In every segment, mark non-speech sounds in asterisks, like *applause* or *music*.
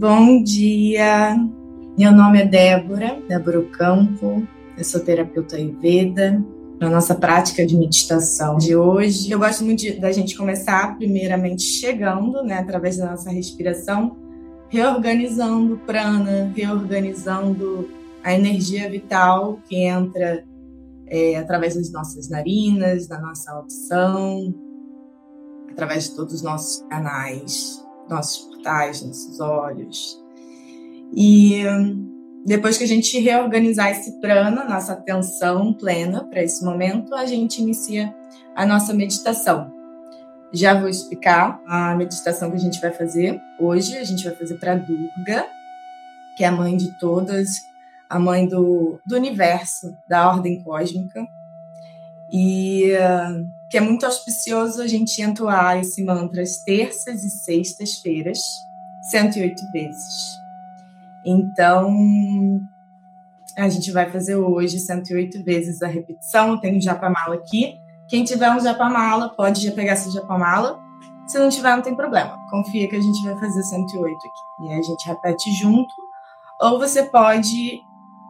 Bom dia, meu nome é Débora, Débora Campo, eu sou terapeuta Ayurveda. Na nossa prática de meditação de hoje, eu gosto muito de, da gente começar primeiramente chegando, né, através da nossa respiração, reorganizando o prana, reorganizando a energia vital que entra é, através das nossas narinas, da nossa audição, através de todos os nossos canais, nossos portais, nossos olhos. E depois que a gente reorganizar esse prana, nossa atenção plena para esse momento, a gente inicia a nossa meditação. Já vou explicar a meditação que a gente vai fazer hoje. A gente vai fazer para Durga, que é a mãe de todas, a mãe do, do universo, da ordem cósmica. E que é muito auspicioso a gente entoar esse mantra às terças e sextas-feiras, 108 vezes. Então, a gente vai fazer hoje 108 vezes a repetição. Eu tenho um japamala aqui. Quem tiver um japamala, pode já pegar esse japamala. Se não tiver, não tem problema. Confia que a gente vai fazer 108 aqui. E a gente repete junto. Ou você pode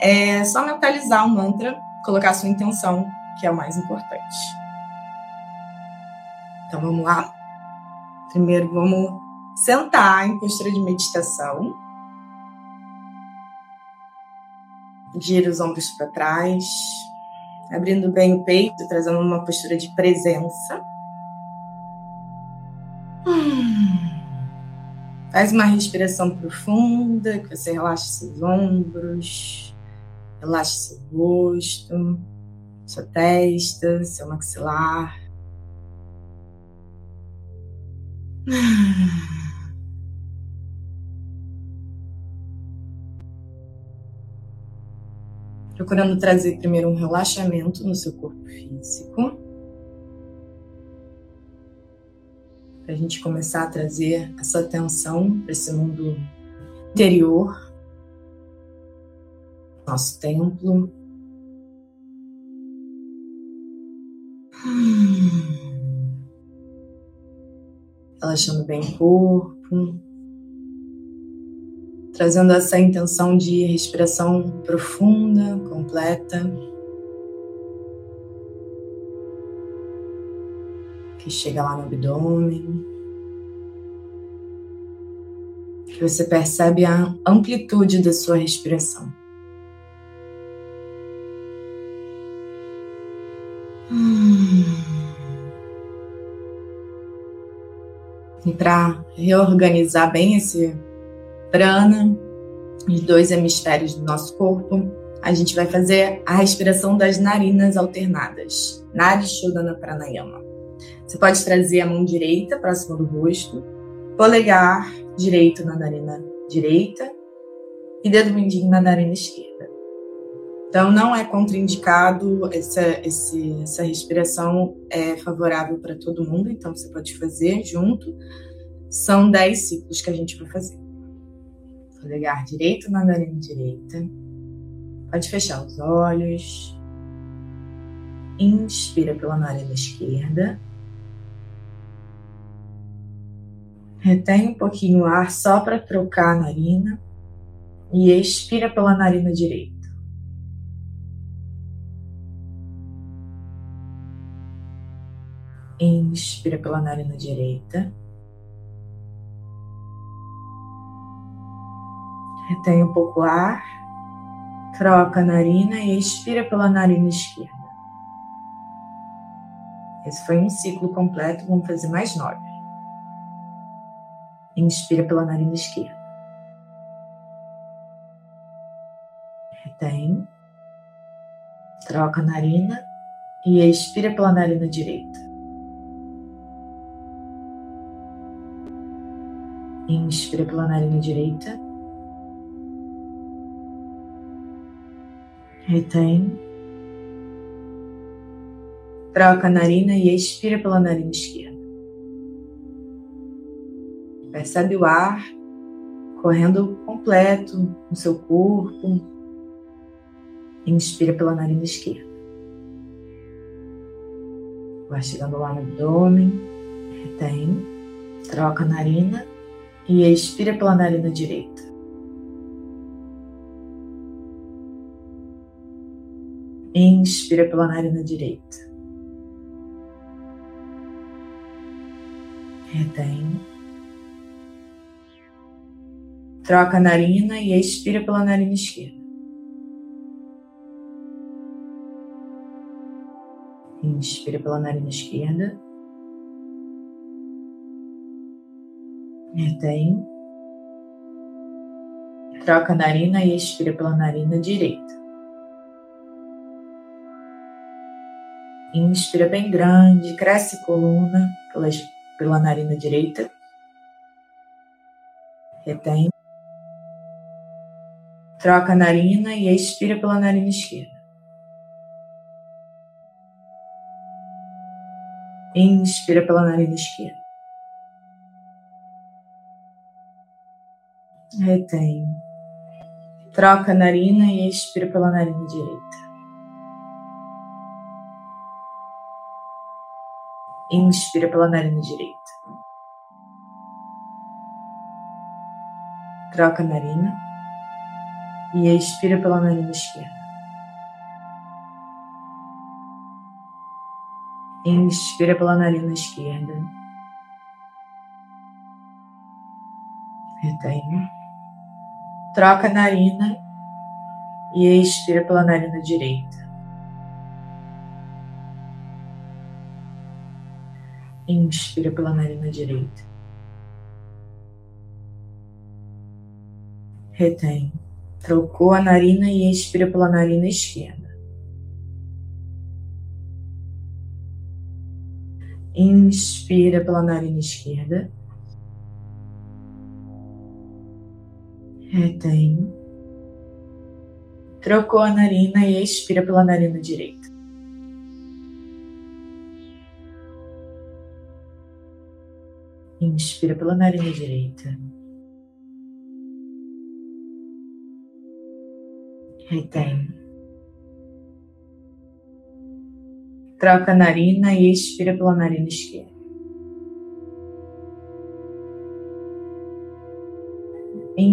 é, só mentalizar o mantra, colocar sua intenção, que é o mais importante. Então vamos lá. Primeiro vamos sentar em postura de meditação. Gira os ombros para trás, abrindo bem o peito, trazendo uma postura de presença. Faz uma respiração profunda, que você relaxe seus ombros, relaxe seu rosto, sua testa, seu maxilar. *sighs* Procurando trazer primeiro um relaxamento no seu corpo físico. Para a gente começar a trazer essa atenção para esse mundo interior, nosso templo. Relaxando bem o corpo, trazendo essa intenção de respiração profunda, completa, que chega lá no abdômen, que você percebe a amplitude da sua respiração. Para reorganizar bem esse prana, os dois hemisférios do nosso corpo, a gente vai fazer a respiração das narinas alternadas, Nadi Shodhana Pranayama. Você pode trazer a mão direita próxima do rosto, polegar direito na narina direita e dedo mindinho na narina esquerda. Então, não é contraindicado, essa, esse, essa respiração é favorável para todo mundo, então você pode fazer junto. São 10 ciclos que a gente vai fazer. Polegar direito na narina direita. Pode fechar os olhos. Inspira pela narina esquerda. Retém um pouquinho o ar só para trocar a narina. E expira pela narina direita. Inspira pela narina direita. Retém um pouco ar. Troca a narina e expira pela narina esquerda. Esse foi um ciclo completo, vamos fazer mais nove. Inspira pela narina esquerda. Retém. Troca a narina e expira pela narina direita. Inspira pela narina direita. Retém. Troca a narina e expira pela narina esquerda. Percebe o ar correndo completo no seu corpo. Inspira pela narina esquerda. Vai chegando lá no abdômen. Retém. Troca a narina e expira pela narina direita. Inspira pela narina direita. Retém. Troca a narina e expira pela narina esquerda. Inspira pela narina esquerda. Retém. Troca a narina e expira pela narina direita. Inspira bem grande, cresce coluna pela, pela narina direita. Retém. Troca a narina e expira pela narina esquerda. Inspira pela narina esquerda. Retém. Troca a narina e expira pela narina direita. Inspira pela narina direita. Troca a narina e expira pela narina esquerda. Inspira pela narina esquerda. Retém. Troca a narina e expira pela narina direita. Inspira pela narina direita. Retém. Trocou a narina e expira pela narina esquerda. Inspira pela narina esquerda. Retém. Trocou a narina e expira pela narina direita. Inspira pela narina direita. Retém. Troca a narina e expira pela narina esquerda.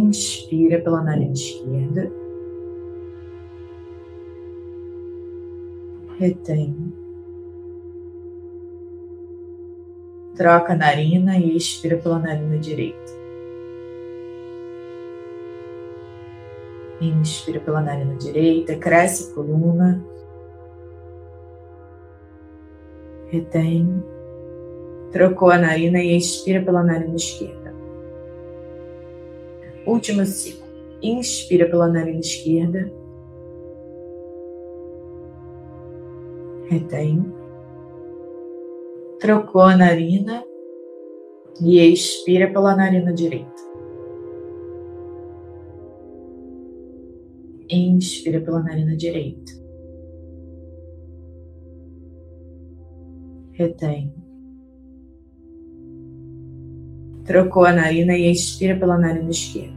Inspira pela narina esquerda. Retém. Troca a narina e expira pela narina direita. Inspira pela narina direita, cresce a coluna. Retém. Trocou a narina e expira pela narina esquerda. Último ciclo. Inspira pela narina esquerda. Retém. Trocou a narina e expira pela narina direita. Inspira pela narina direita. Retém. Trocou a narina e expira pela narina esquerda.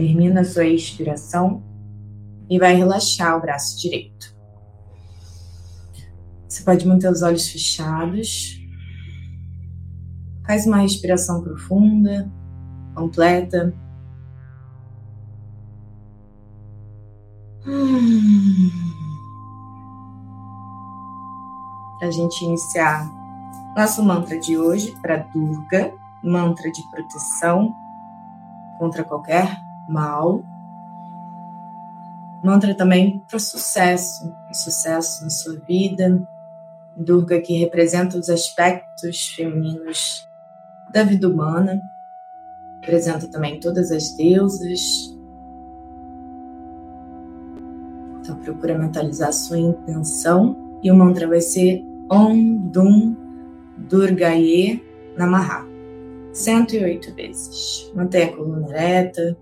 Termina a sua expiração e vai relaxar o braço direito. Você pode manter os olhos fechados. Faz uma respiração profunda, completa. Para a gente iniciar nosso mantra de hoje para Durga, mantra de proteção contra qualquer mal. Mantra também para sucesso, sucesso na sua vida. Durga que representa os aspectos femininos da vida humana, representa também todas as deusas. Então procura mentalizar a sua intenção e o mantra vai ser Om Dum Durgaye Namaha. 108 vezes. Mantenha a coluna ereta,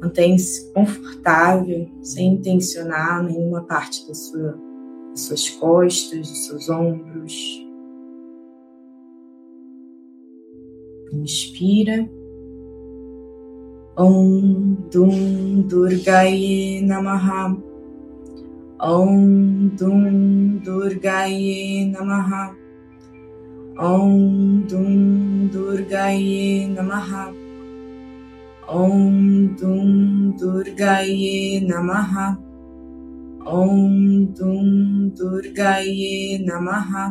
mantenha-se confortável, sem tensionar nenhuma parte da sua, das suas costas, dos seus ombros. Inspira. Om Dum Durgaye Namaha. Om Dum Durgaye Namaha. Om Dum Durgaye Namaha. ॐ तुं दुर्गाये नमः। ॐ तुं दुर्गाये नमः।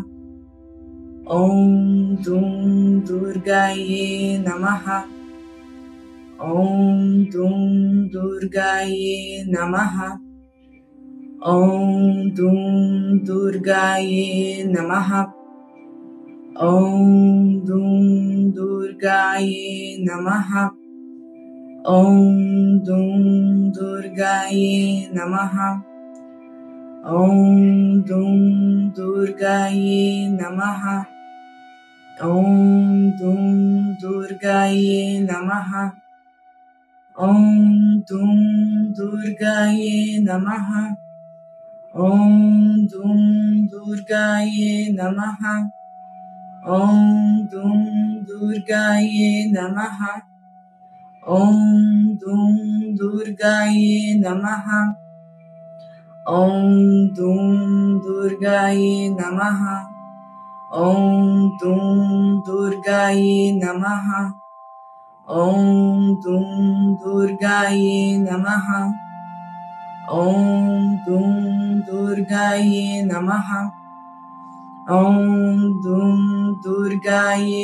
ॐ तुं दुर्गाये नमः। ॐ तुं दुर्गाये नमः। ॐ दुं दुर्गाये नमः। ॐ दुं दुर्गाये नमः। ॐ दुं दुर्गायै नमः। ॐ दुं दुर्गायै नमः। ॐ दुं दुर्गायै नमः। ॐ दुं दुर्गायै नमः। ॐ दुं नमः। ॐ दुं नमः। ॐ दुं दुर्गायै नमः। ॐ दुं दुर्गायै नमः। ॐ दुं दुर्गायै नमः। ॐ दुं दुर्गायै नमः। ॐ दुं दुर्गायै नमः। ॐ दुं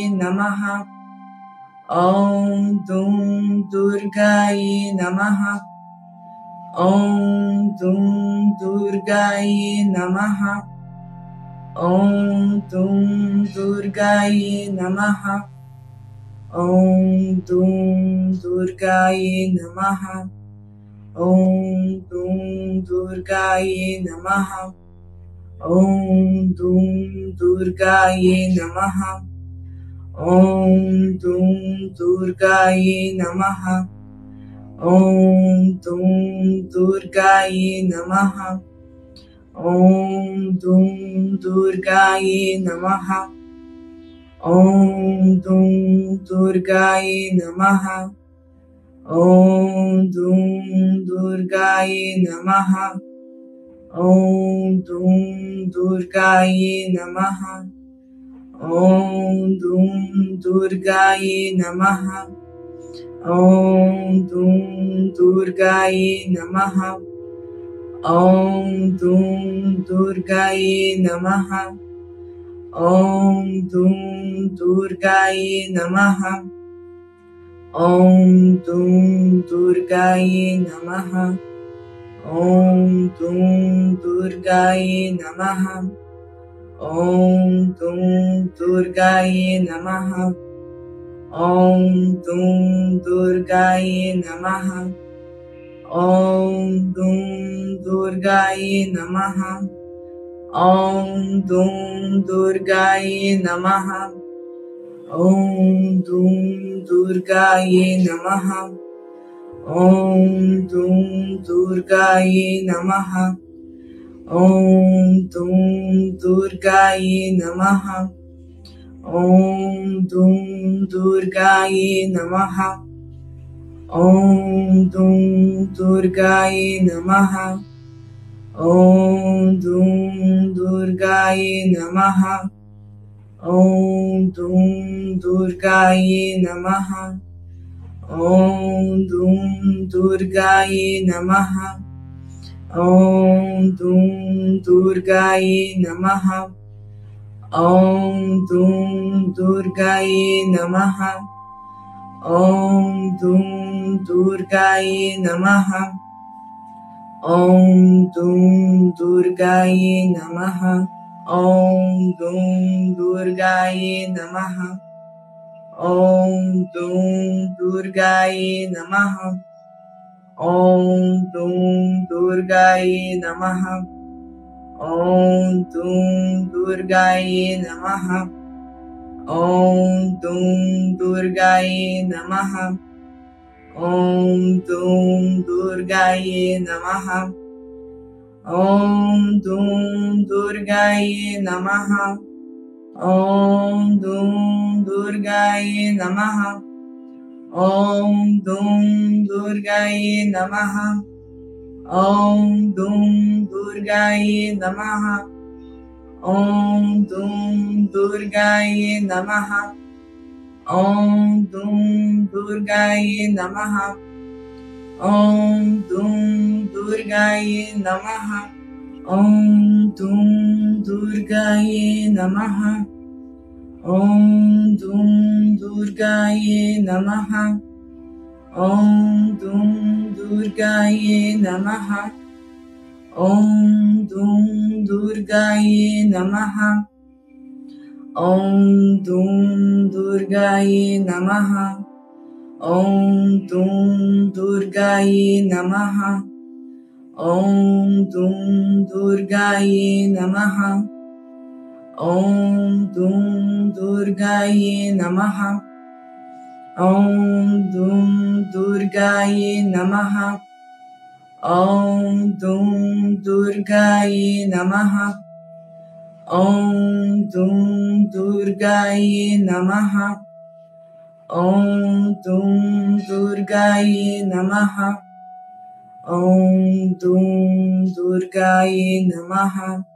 नमः। ॐ दुं दुर्गायै नमः। ॐ दुं दुर्गायै नमः। ॐ दुं दुर्गायै नमः। ॐ दुं दुर्गायै नमः। ॐ दुं दुर्गायै नमः। ॐ दुं दुर्गायै नमः। ॐ तुं दुर्गायै नमः। ॐ तुं दुर्गायै नमः। ॐ दुं दुर्गायै नमः। ॐ दुं दुर्गायै नमः। ॐ दुं दुर्गायै नमः। ॐ दुं दुर्गायै नमः। ॐ दुं दुर्गायै नमः। ॐ दुं दुर्गायै नमः। ॐ दुं दुर्गायै नमः। ॐ दुं दुर्गायै नमः। ॐ दुं दुर्गायै नमः। ॐ दुं दुर्गायै नमः। ॐ तुं दुर्गायै नमः। ॐ तुं दुर्गायै नमः। ॐ दुं दुर्गायै नमः। ॐ दुं दुर्गायै नमः। ॐ दुं दुर्गायै नमः। ॐ नमः। ॐ दुं दुर्गाये नमः। ॐ दुं दुर्गाये नमः। ॐ दुं दुर्गाये नमः। ॐ दुं दुर्गाये नमः। ॐ दुं दुर्गाये नमः। ॐ दुं दुर्गाये नमः। ॐ दुं दुर्गायै नमः। ॐ दुं दुर्गायै नमः। ॐ दुं दुर्गायै नमः। ॐ दुं दुर्गायै नमः। ॐ दुं दुर्गायै नमः। ॐ दुं दुर्गायै नमः। ॐ दुं दुर्गायै नमः। ॐ दुं दुर्गायै नमः। ॐ दुं दुर्गायै नमः। ॐ दुं दुर्गायै नमः। ॐ दुं नमः। ॐ नमः। ॐ दुं दुर्गाय नमः। ॐ दुं दुर्गाय नमः। ॐ दुं दुर्गाय नमः। ॐ दुं दुर्गाय नमः। ॐ दुं दुर्गाय नमः। ॐ दुं दुर्गाय नमः। ॐ दुं दुर्गाये नमः। ॐ दुं दुर्गाये नमः। ॐ दुं दुर्गाये नमः। ॐ दुं दुर्गाये नमः। ॐ दुं दुर्गाये नमः। ॐ दुं दुर्गाये नमः। ॐ दुं दुर्गायै नमः। ॐ दुं दुर्गायै नमः। ॐ दुं दुर्गायै नमः। ॐ दुं दुर्गायै नमः। ॐ दुं दुर्गायै नमः। ॐ नमः।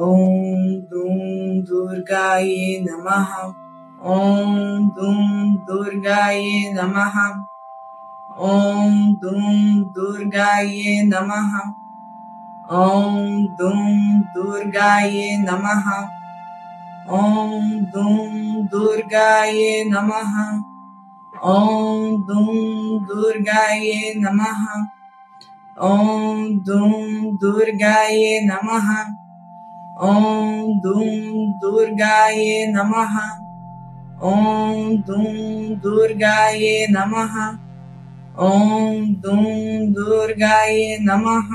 ॐ दुं दुर्गायै नमः। ॐ दुं दुर्गायै नमः। ॐ दुं दुर्गायै नमः। ॐ दुं दुर्गायै नमः। ॐ दुं दुर्गायै नमः। ॐ दुं नमः। ॐ दुं नमः। ॐ दूँ दुर्गायै नमः। ॐ दूँ दुर्गायै नमः। ॐ दूँ दुर्गायै नमः।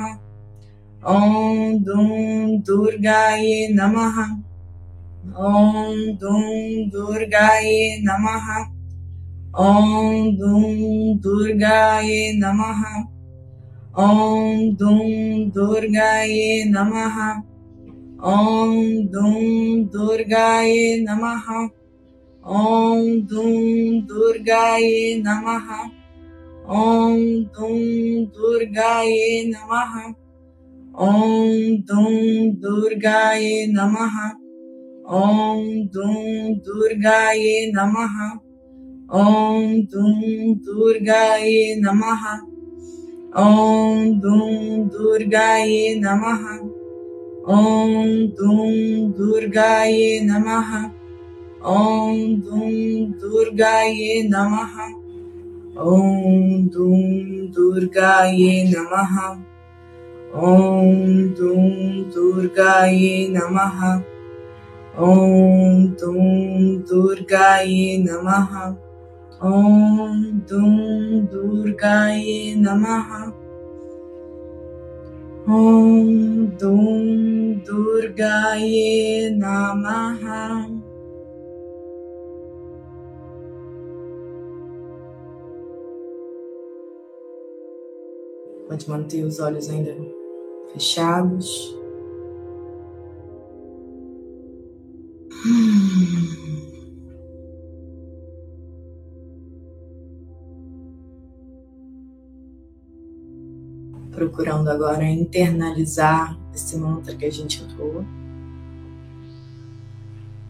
ॐ दूँ दुर्गायै नमः। ॐ दूँ दुर्गायै नमः। ॐ दूँ दुर्गायै नमः। ॐ दूँ दुर्गायै नमः। ॐ दुं दुर्गाय नमः ॐ दुं दुर्गाय नमः ॐ दुं दुर्गाय नमः ॐ दुं दुर्गाय नमः ॐ दुं दुर्गाय नमः ॐ दुं दुर्गाय नमः ॐ दुं दुर्गाय नमः ॐ दुं दुर्गाये नमः। ॐ दुं दुर्गाये नमः। ॐ दुं दुर्गाये नमः। ॐ दुं दुर्गाये नमः। ॐ दुं दुर्गाये नमः। ॐ दुं दुर्गाये नमः। Om Dum Durgaye Namaha Pode manter os olhos ainda fechados. Procurando agora internalizar esse mantra que a gente atuou,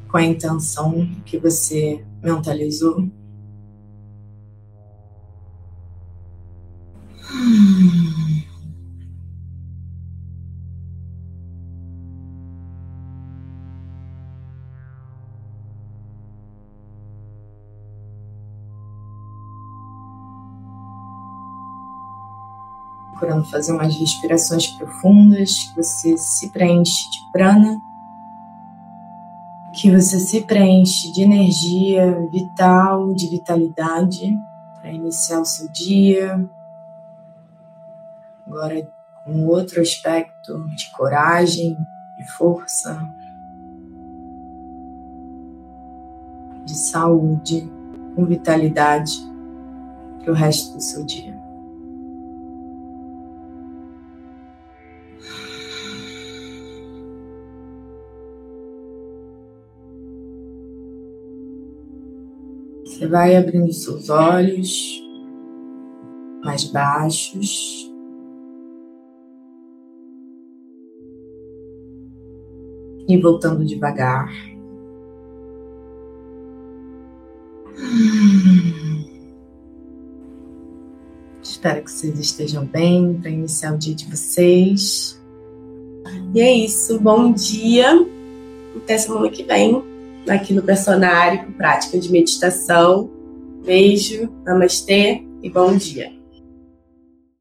com a intenção que você mentalizou. Procurando fazer umas respirações profundas, que você se preenche de prana, que você se preenche de energia vital, de vitalidade para iniciar o seu dia. Agora, um outro aspecto de coragem e força. de saúde, com vitalidade para o resto do seu dia. Você vai abrindo seus olhos mais baixos. E voltando devagar. Espero que vocês estejam bem para iniciar o dia de vocês. E é isso. Bom dia. Até semana que vem aqui no Personário prática de meditação. Beijo, namastê e bom dia.